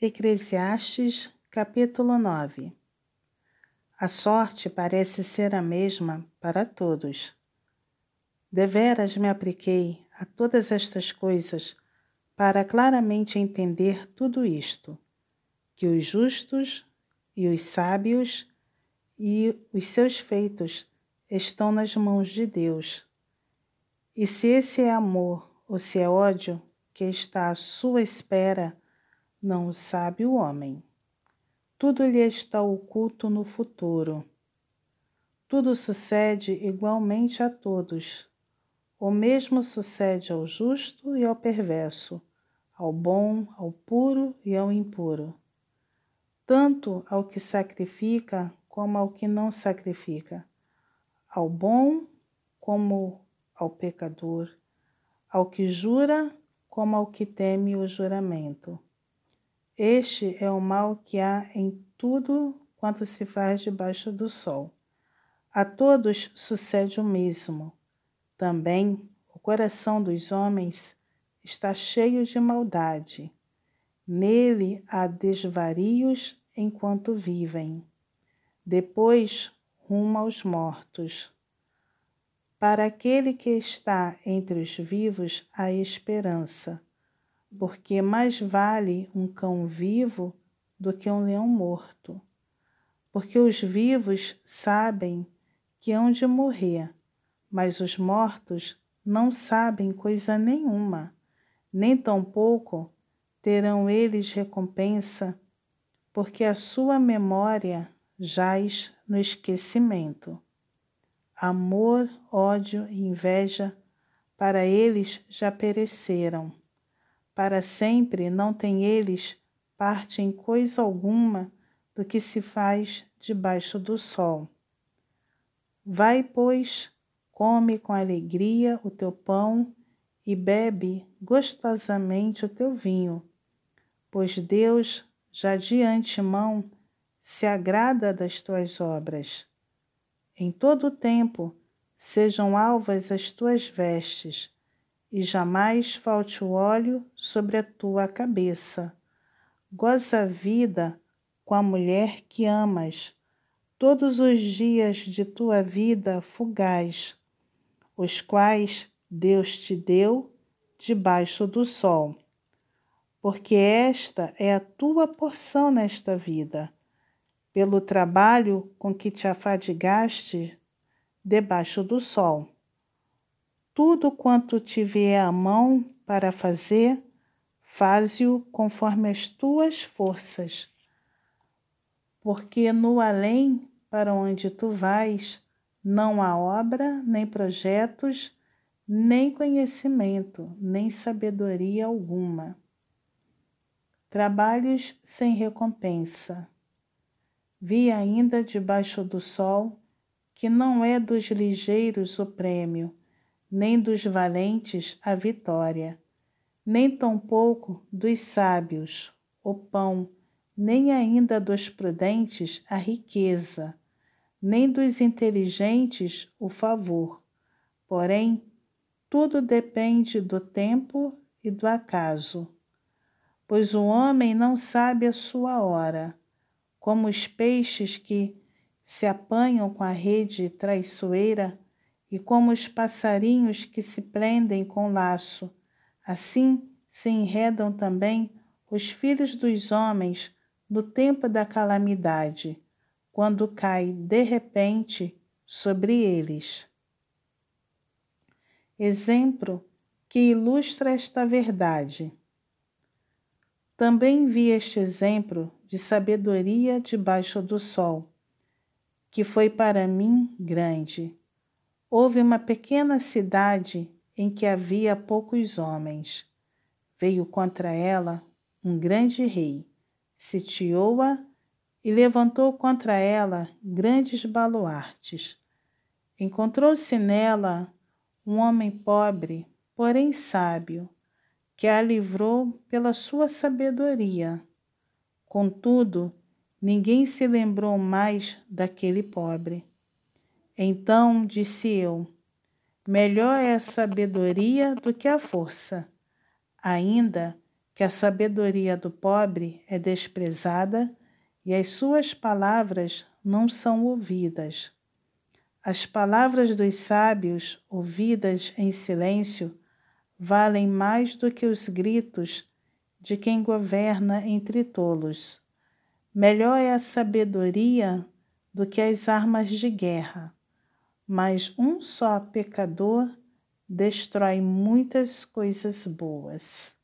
Eclesiastes, capítulo 9 A sorte parece ser a mesma para todos. Deveras me apliquei a todas estas coisas para claramente entender tudo isto, que os justos e os sábios e os seus feitos estão nas mãos de Deus. E se esse é amor ou se é ódio que está à sua espera, não o sabe o homem. Tudo lhe está oculto no futuro. Tudo sucede igualmente a todos. O mesmo sucede ao justo e ao perverso, ao bom, ao puro e ao impuro. Tanto ao que sacrifica como ao que não sacrifica, ao bom como ao pecador, ao que jura como ao que teme o juramento. Este é o mal que há em tudo quanto se faz debaixo do sol. A todos sucede o mesmo. Também o coração dos homens está cheio de maldade. Nele há desvarios enquanto vivem. Depois rumo aos mortos. Para aquele que está entre os vivos há esperança porque mais vale um cão vivo do que um leão morto. Porque os vivos sabem que hão de morrer, mas os mortos não sabem coisa nenhuma, nem tampouco terão eles recompensa, porque a sua memória jaz no esquecimento. Amor, ódio e inveja para eles já pereceram para sempre não têm eles parte em coisa alguma do que se faz debaixo do sol. Vai, pois, come com alegria o teu pão e bebe gostosamente o teu vinho, pois Deus já de antemão se agrada das tuas obras. Em todo o tempo sejam alvas as tuas vestes, e jamais falte o óleo sobre a tua cabeça. Goza a vida com a mulher que amas, todos os dias de tua vida fugaz, os quais Deus te deu debaixo do sol. Porque esta é a tua porção nesta vida, pelo trabalho com que te afadigaste debaixo do sol tudo quanto te vier à mão para fazer, faze-o conforme as tuas forças. Porque no além para onde tu vais, não há obra, nem projetos, nem conhecimento, nem sabedoria alguma. Trabalhos sem recompensa. Vi ainda debaixo do sol que não é dos ligeiros o prêmio, nem dos valentes a vitória, nem tampouco dos sábios o pão, nem ainda dos prudentes a riqueza, nem dos inteligentes o favor. Porém, tudo depende do tempo e do acaso. Pois o homem não sabe a sua hora, como os peixes que se apanham com a rede traiçoeira e como os passarinhos que se prendem com laço, assim se enredam também os filhos dos homens no tempo da calamidade, quando cai de repente sobre eles. Exemplo que ilustra esta verdade. Também vi este exemplo de sabedoria debaixo do sol, que foi para mim grande Houve uma pequena cidade em que havia poucos homens. Veio contra ela um grande rei, sitiou-a e levantou contra ela grandes baluartes. Encontrou-se nela um homem pobre, porém sábio, que a livrou pela sua sabedoria. Contudo, ninguém se lembrou mais daquele pobre. Então disse eu: Melhor é a sabedoria do que a força, ainda que a sabedoria do pobre é desprezada e as suas palavras não são ouvidas. As palavras dos sábios, ouvidas em silêncio, valem mais do que os gritos de quem governa entre tolos. Melhor é a sabedoria do que as armas de guerra, mas um só pecador destrói muitas coisas boas.